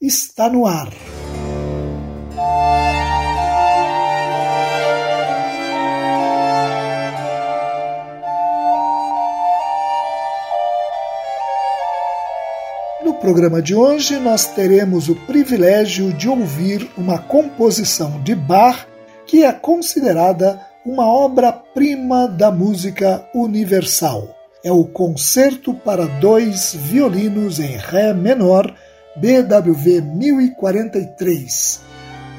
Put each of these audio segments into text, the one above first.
está no ar. No programa de hoje, nós teremos o privilégio de ouvir uma composição de Bach que é considerada uma obra-prima da música universal. É o Concerto para Dois Violinos em Ré Menor BWV 1043,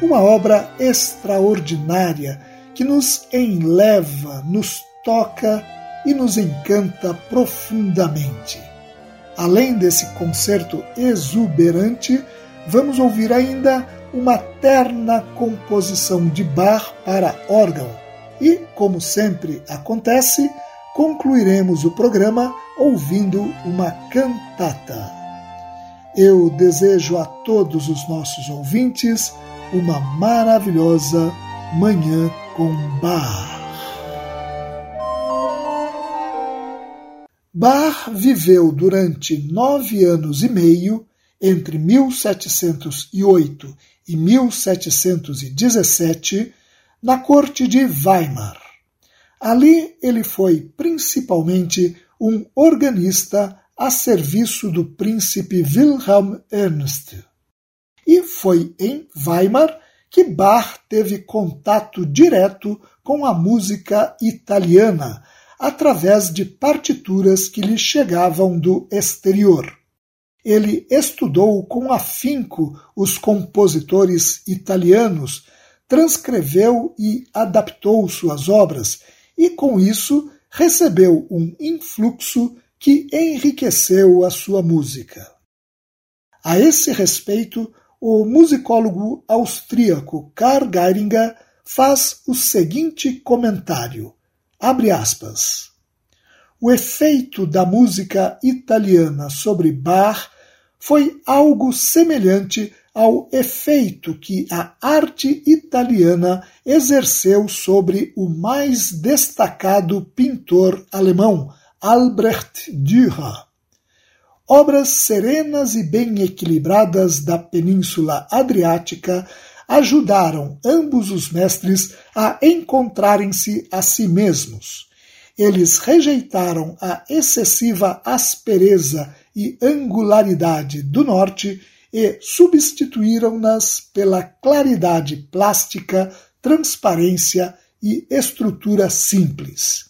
uma obra extraordinária que nos enleva, nos toca e nos encanta profundamente. Além desse concerto exuberante, vamos ouvir ainda uma terna composição de Bach para órgão e, como sempre acontece, concluiremos o programa ouvindo uma cantata. Eu desejo a todos os nossos ouvintes uma maravilhosa Manhã com Bar. Bar viveu durante nove anos e meio, entre 1708 e 1717, na corte de Weimar. Ali ele foi principalmente um organista a serviço do príncipe Wilhelm Ernst. E foi em Weimar que Bach teve contato direto com a música italiana, através de partituras que lhe chegavam do exterior. Ele estudou com afinco os compositores italianos, transcreveu e adaptou suas obras, e com isso recebeu um influxo que enriqueceu a sua música. A esse respeito, o musicólogo austríaco Karl Geiringer faz o seguinte comentário: abre aspas. O efeito da música italiana sobre Bach foi algo semelhante ao efeito que a arte italiana exerceu sobre o mais destacado pintor alemão, Albrecht Dürer. Obras serenas e bem equilibradas da Península Adriática ajudaram ambos os mestres a encontrarem-se a si mesmos. Eles rejeitaram a excessiva aspereza e angularidade do norte e substituíram-nas pela claridade plástica, transparência e estrutura simples.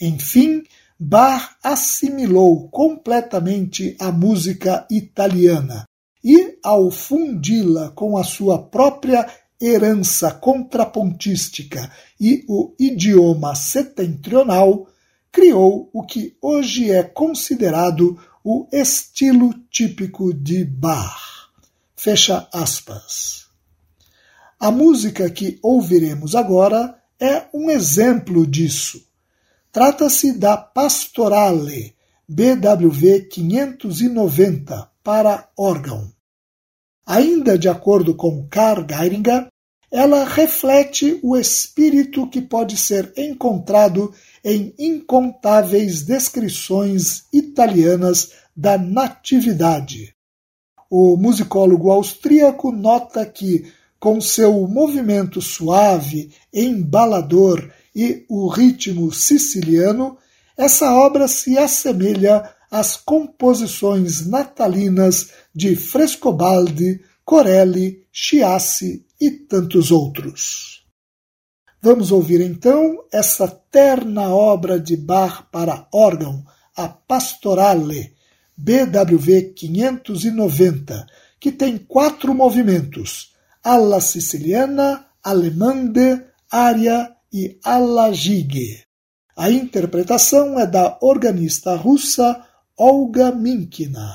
Enfim, Bach assimilou completamente a música italiana e, ao fundi-la com a sua própria herança contrapontística e o idioma setentrional, criou o que hoje é considerado o estilo típico de Bach. Fecha aspas. A música que ouviremos agora é um exemplo disso Trata-se da Pastorale BWV 590 para órgão. Ainda de acordo com Karl Geiringer, ela reflete o espírito que pode ser encontrado em incontáveis descrições italianas da natividade. O musicólogo austríaco nota que, com seu movimento suave, embalador e o ritmo siciliano, essa obra se assemelha às composições natalinas de Frescobaldi, Corelli, Chiassi e tantos outros. Vamos ouvir então essa terna obra de Bach para órgão, a Pastorale, BWV 590, que tem quatro movimentos alla siciliana, allemande, aria e alla gigue. A interpretação é da organista russa Olga Minkina.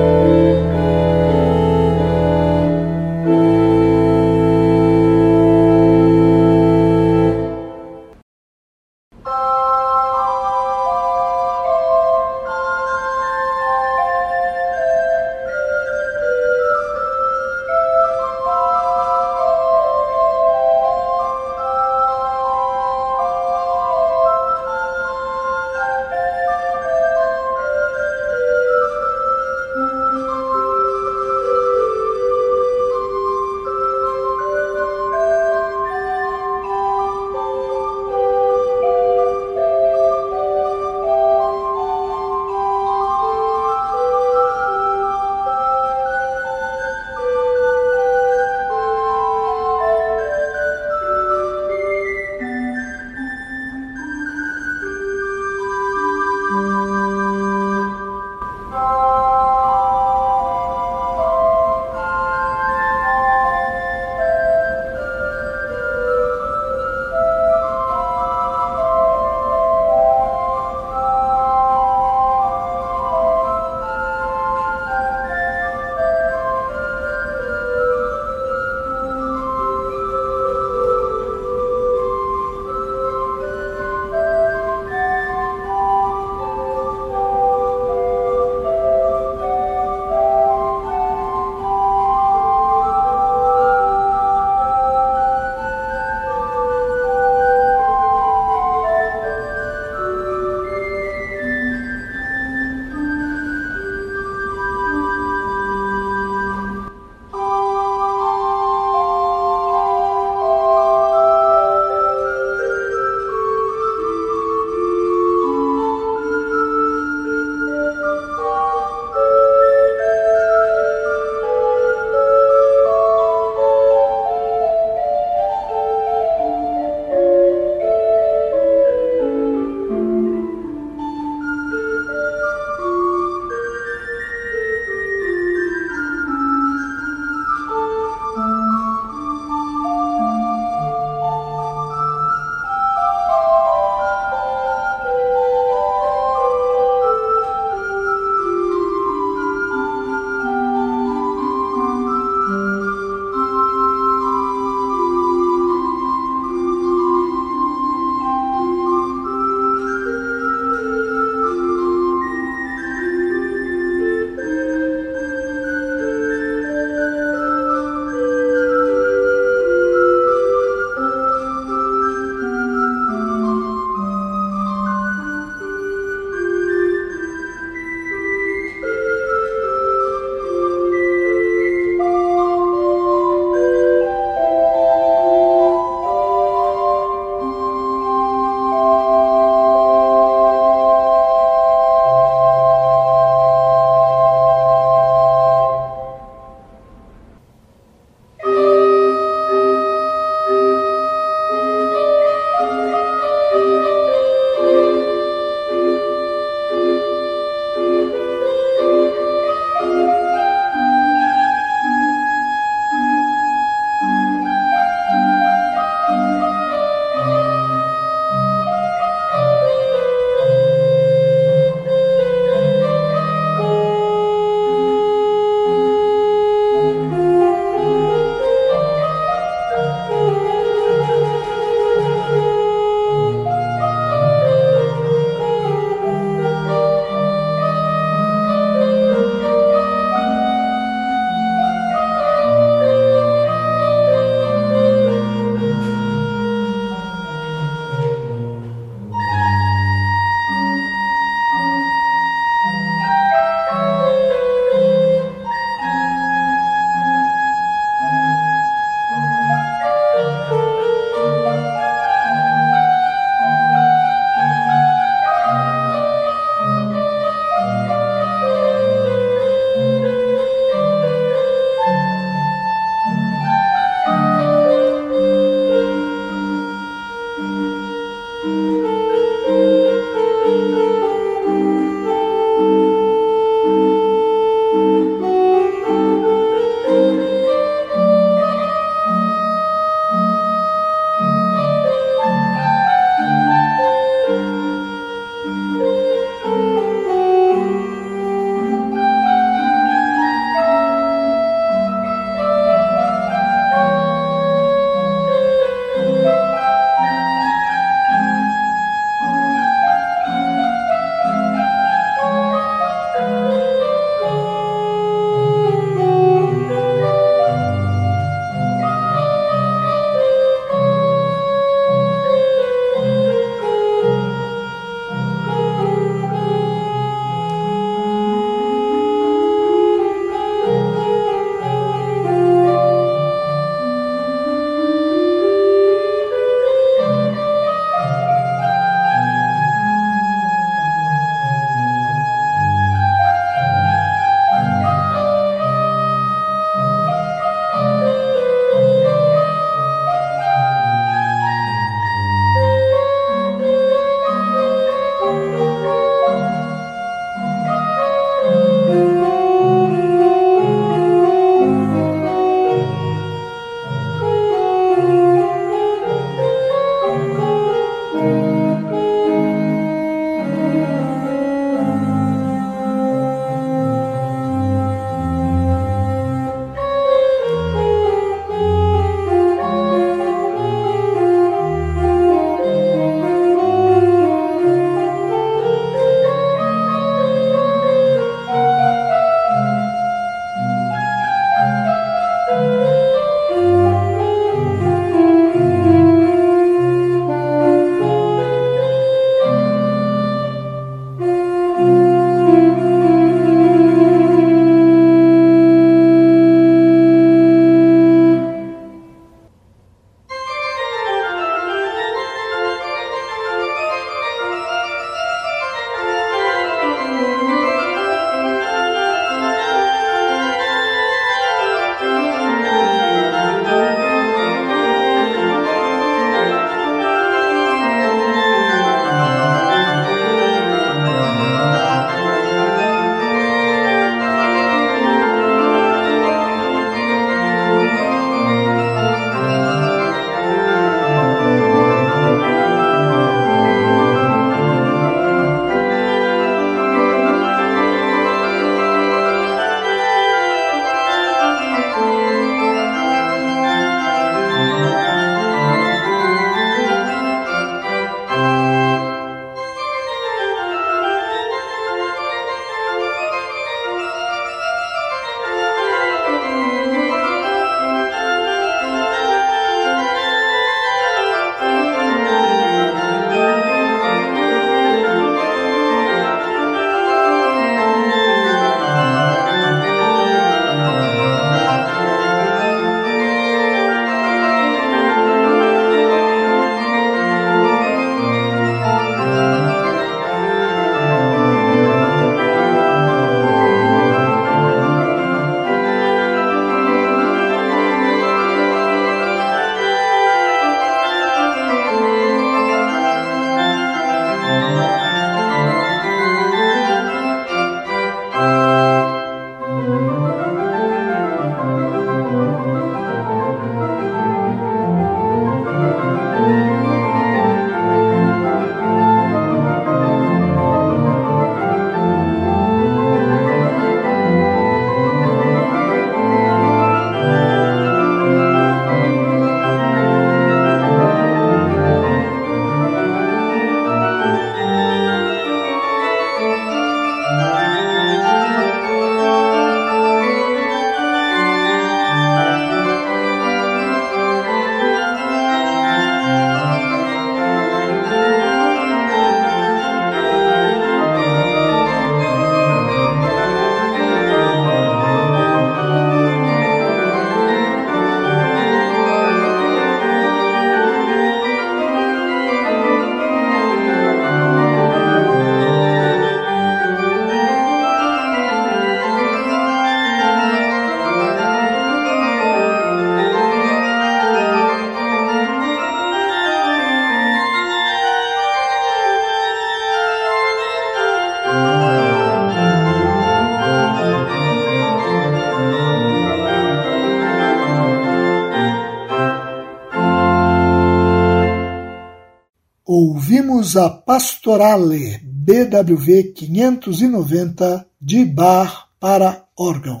Ouvimos a Pastorale BWV 590 de Bar para órgão.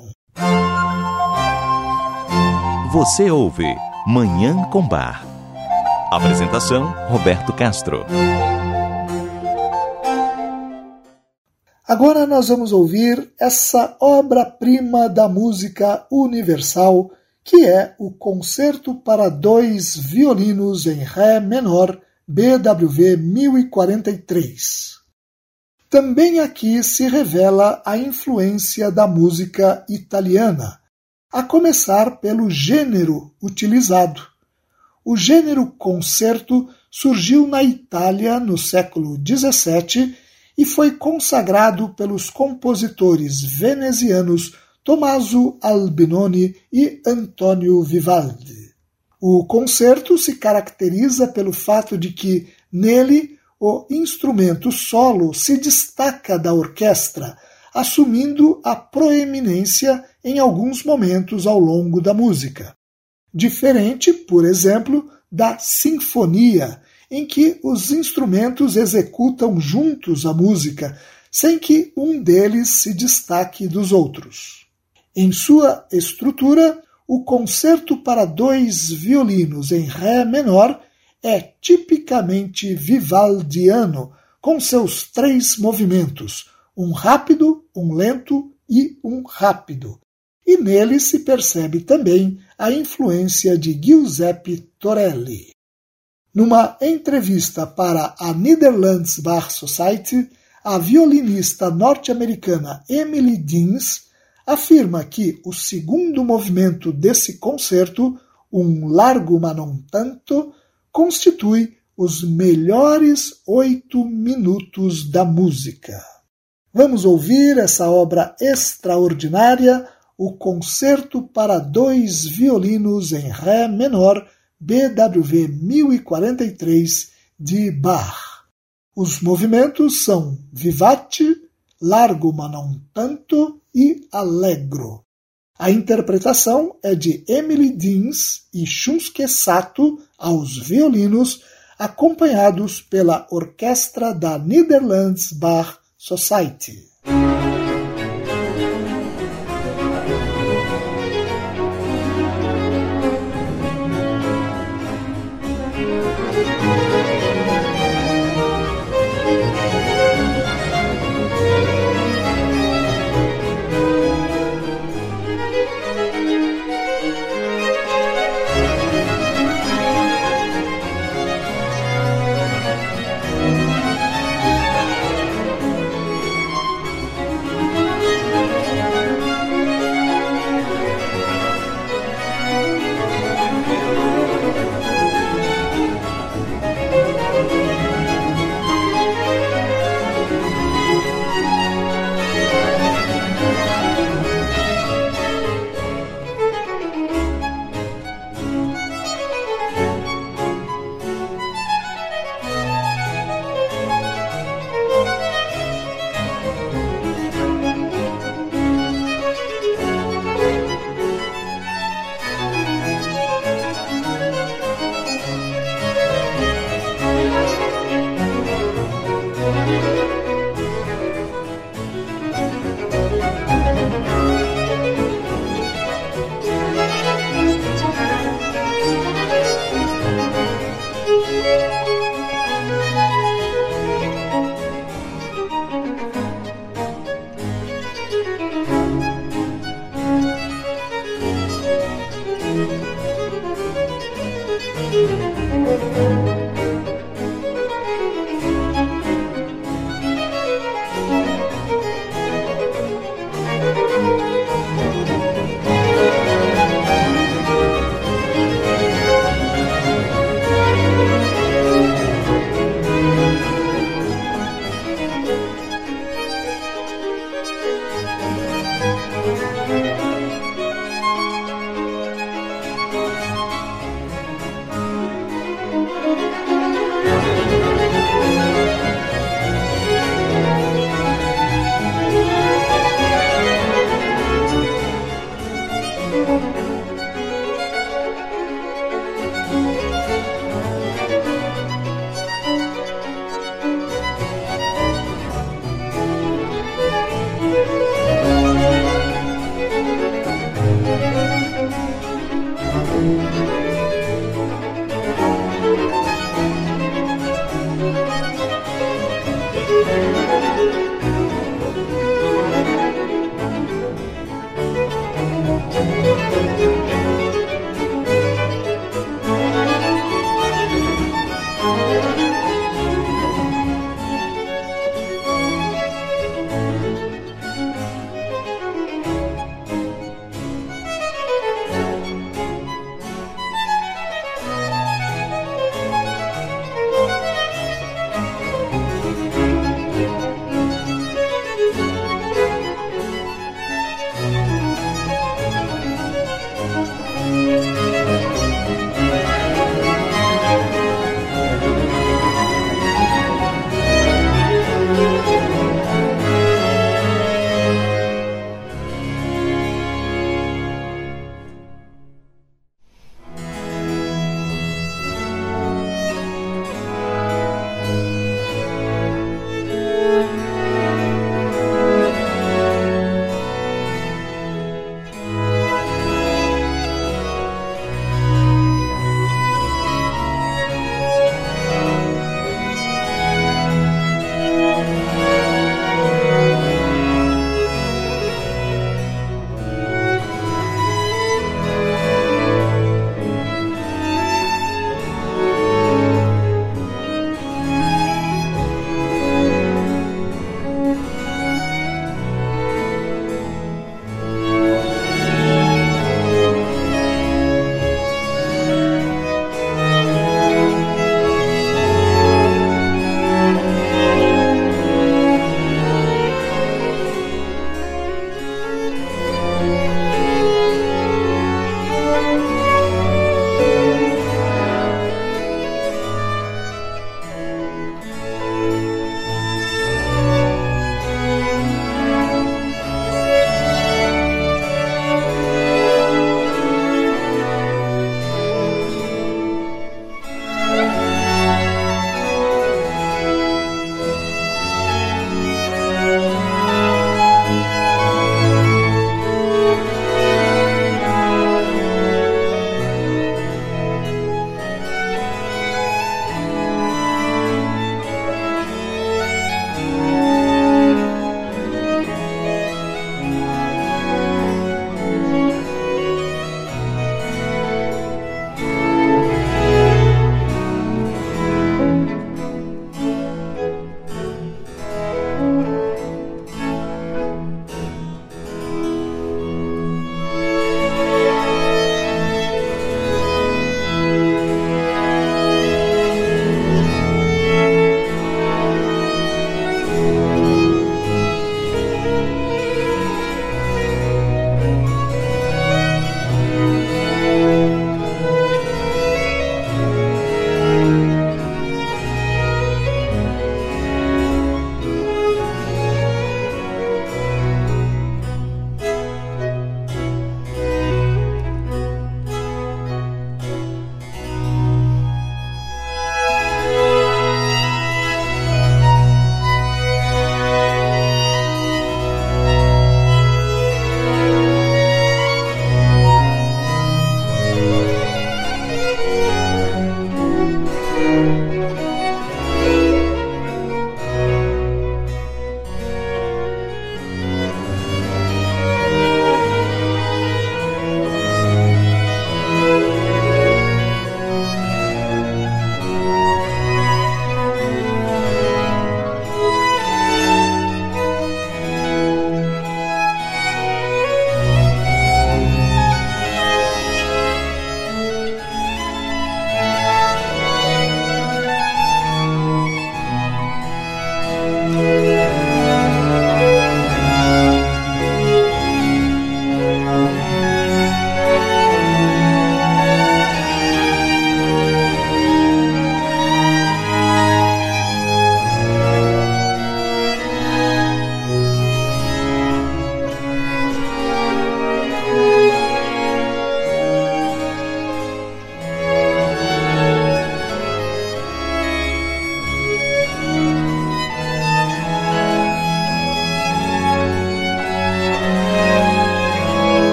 Você ouve Manhã com Bar. Apresentação Roberto Castro. Agora nós vamos ouvir essa obra-prima da música universal, que é o Concerto para dois violinos em Ré menor, BWV 1043. Também aqui se revela a influência da música italiana, a começar pelo gênero utilizado. O gênero concerto surgiu na Itália no século XVII e foi consagrado pelos compositores venezianos Tommaso Albinoni e Antonio Vivaldi. O concerto se caracteriza pelo fato de que, nele, o instrumento solo se destaca da orquestra, assumindo a proeminência em alguns momentos ao longo da música. Diferente, por exemplo, da sinfonia, em que os instrumentos executam juntos a música, sem que um deles se destaque dos outros. Em sua estrutura, o concerto para dois violinos em Ré menor é tipicamente vivaldiano, com seus três movimentos, um rápido, um lento e um rápido. E nele se percebe também a influência de Giuseppe Torelli. Numa entrevista para a Netherlands Bar Society, a violinista norte-americana Emily Deans afirma que o segundo movimento desse concerto, um largo ma non tanto, constitui os melhores oito minutos da música. Vamos ouvir essa obra extraordinária, o Concerto para dois violinos em Ré menor BWV 1043 de Bach. Os movimentos são Vivate, Largo ma non tanto e Allegro. A interpretação é de Emily Deans e Shunsuke Sato aos violinos, acompanhados pela orquestra da Netherlands Bar Society.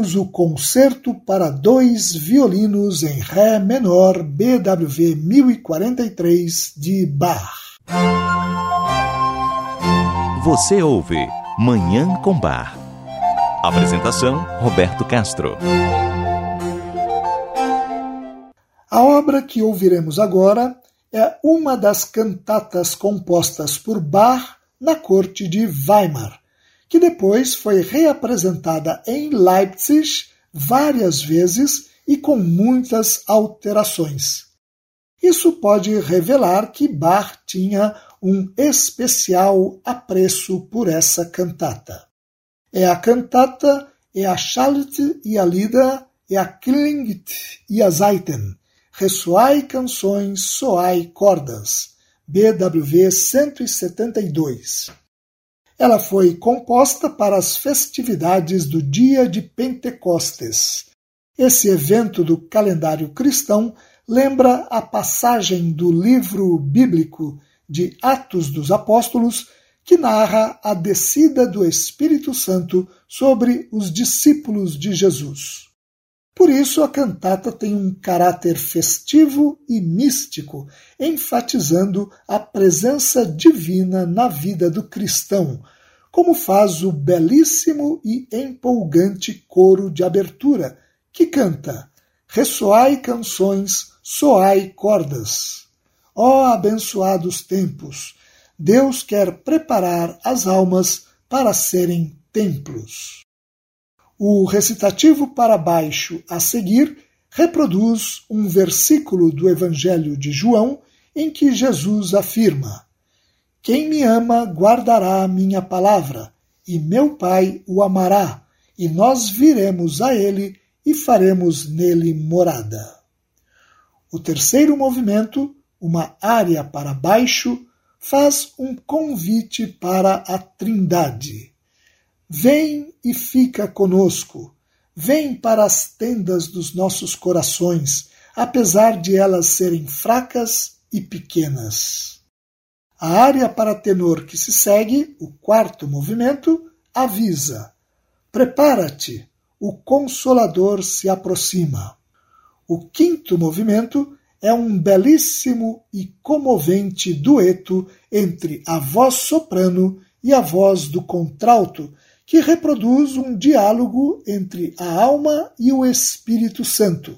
Ouvimos o Concerto para dois violinos em Ré menor BWV 1043 de Bach. Você ouve Manhã com Bar. Apresentação Roberto Castro. A obra que ouviremos agora é uma das cantatas compostas por Bach na corte de Weimar, que depois foi reapresentada em Leipzig várias vezes e com muitas alterações. Isso pode revelar que Bach tinha um especial apreço por essa cantata. É a cantata, é a Schallt e a Lida, é a Klingt e a Zeiten, Ressoai canções, soai cordas, BWV 172. Ela foi composta para as festividades do dia de Pentecostes. Esse evento do calendário cristão lembra a passagem do livro bíblico de Atos dos Apóstolos, que narra a descida do Espírito Santo sobre os discípulos de Jesus. Por isso, a cantata tem um caráter festivo e místico, enfatizando a presença divina na vida do cristão, como faz o belíssimo e empolgante coro de abertura, que canta: Ressoai canções, soai cordas. Ó abençoados tempos! Deus quer preparar as almas para serem templos. O recitativo para baixo a seguir reproduz um versículo do Evangelho de João em que Jesus afirma: Quem me ama guardará a minha palavra, e meu Pai o amará, e nós viremos a ele e faremos nele morada. O terceiro movimento, uma área para baixo, faz um convite para a Trindade. Vem e fica conosco. Vem para as tendas dos nossos corações, apesar de elas serem fracas e pequenas. A área para tenor que se segue, o quarto movimento, avisa: Prepara-te, o Consolador se aproxima. O quinto movimento é um belíssimo e comovente dueto entre a voz soprano e a voz do contralto que reproduz um diálogo entre a alma e o Espírito Santo.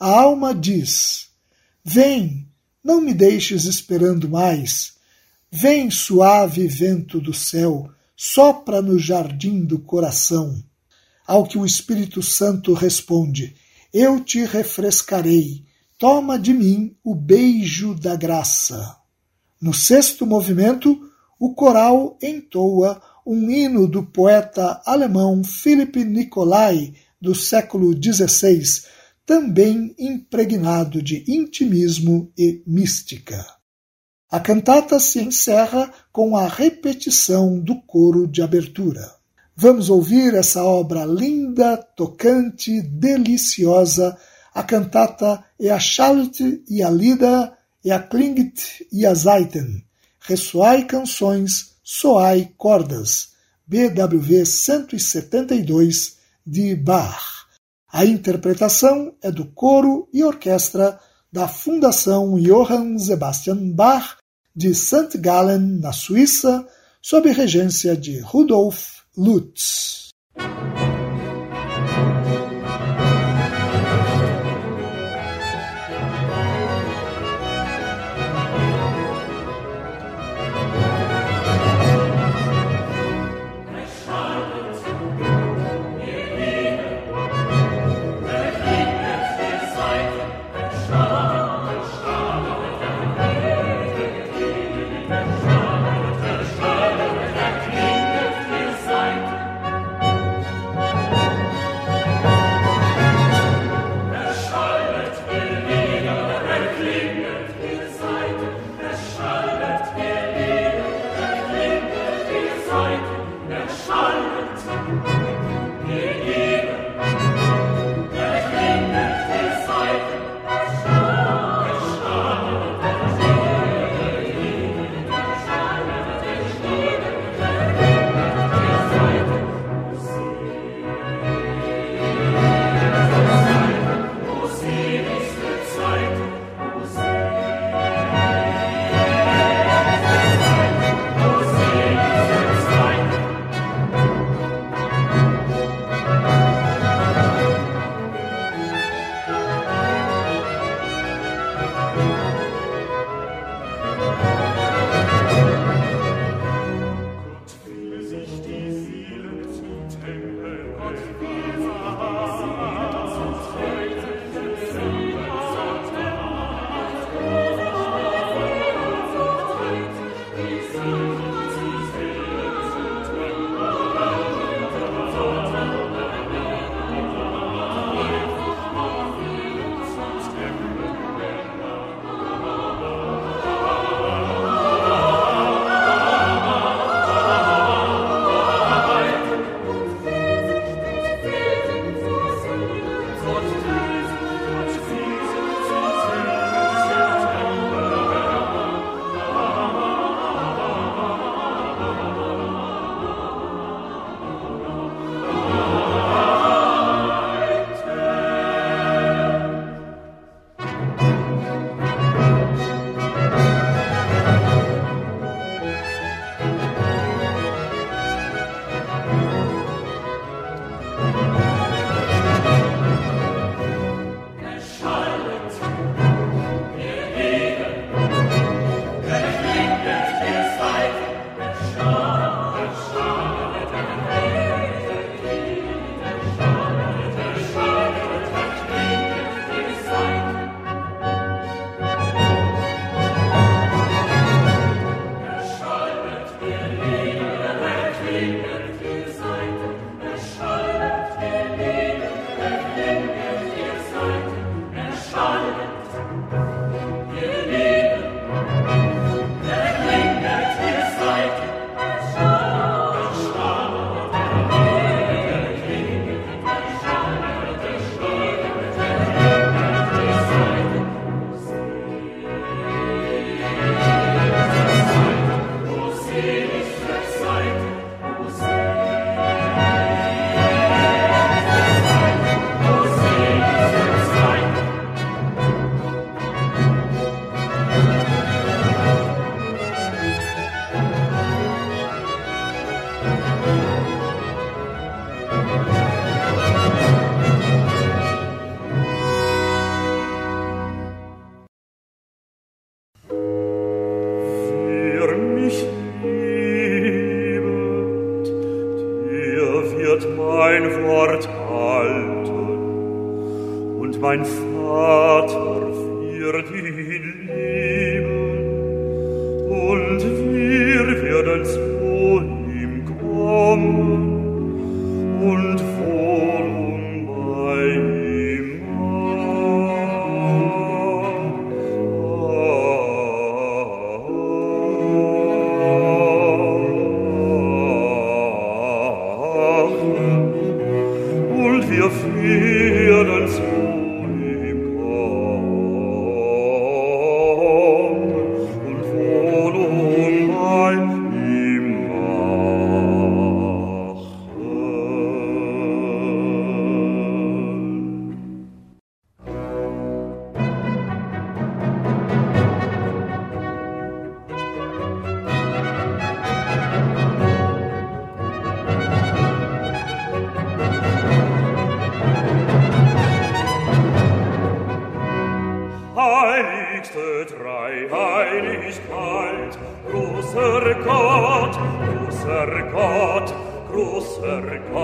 A alma diz: Vem, não me deixes esperando mais. Vem, suave vento do céu, sopra no jardim do coração. Ao que o Espírito Santo responde: Eu te refrescarei, toma de mim o beijo da graça. No sexto movimento, o coral entoa um hino do poeta alemão Philipp Nicolai, do século XVI, também impregnado de intimismo e mística. A cantata se encerra com a repetição do coro de abertura. Vamos ouvir essa obra linda, tocante, deliciosa. A cantata é a Charlotte e a Lida, é a Klingt e a Zeiten. Ressoai canções Soai Cordas, BWV 172, de Bach. A interpretação é do coro e orquestra da Fundação Johann Sebastian Bach de St. Gallen, na Suíça, sob regência de Rudolf Lutz.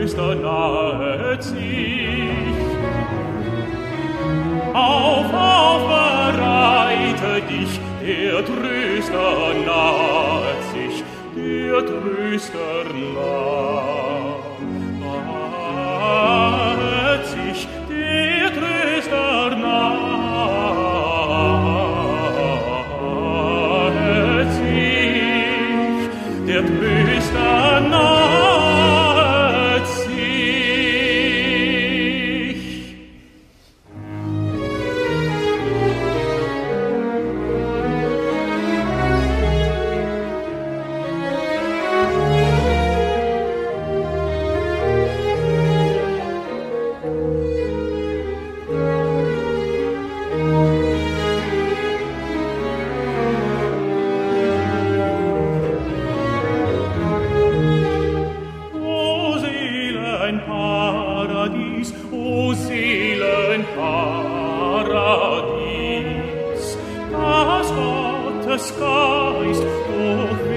dich, der Tröster nahe sich. Auf, auf, bereite dich, der Tröster nahe sich, der Tröster nahe disguised. Oh,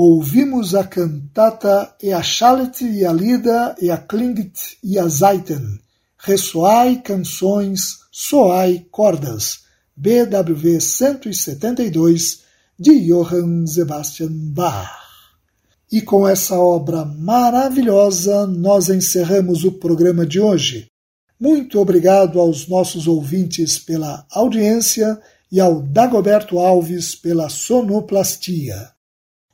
ouvimos a cantata E a Chalet e a Lida e a Klingt e a Zeiten, Ressoai Canções, Soai Cordas, BWV 172, de Johann Sebastian Bach. E com essa obra maravilhosa, nós encerramos o programa de hoje. Muito obrigado aos nossos ouvintes pela audiência e ao Dagoberto Alves pela sonoplastia.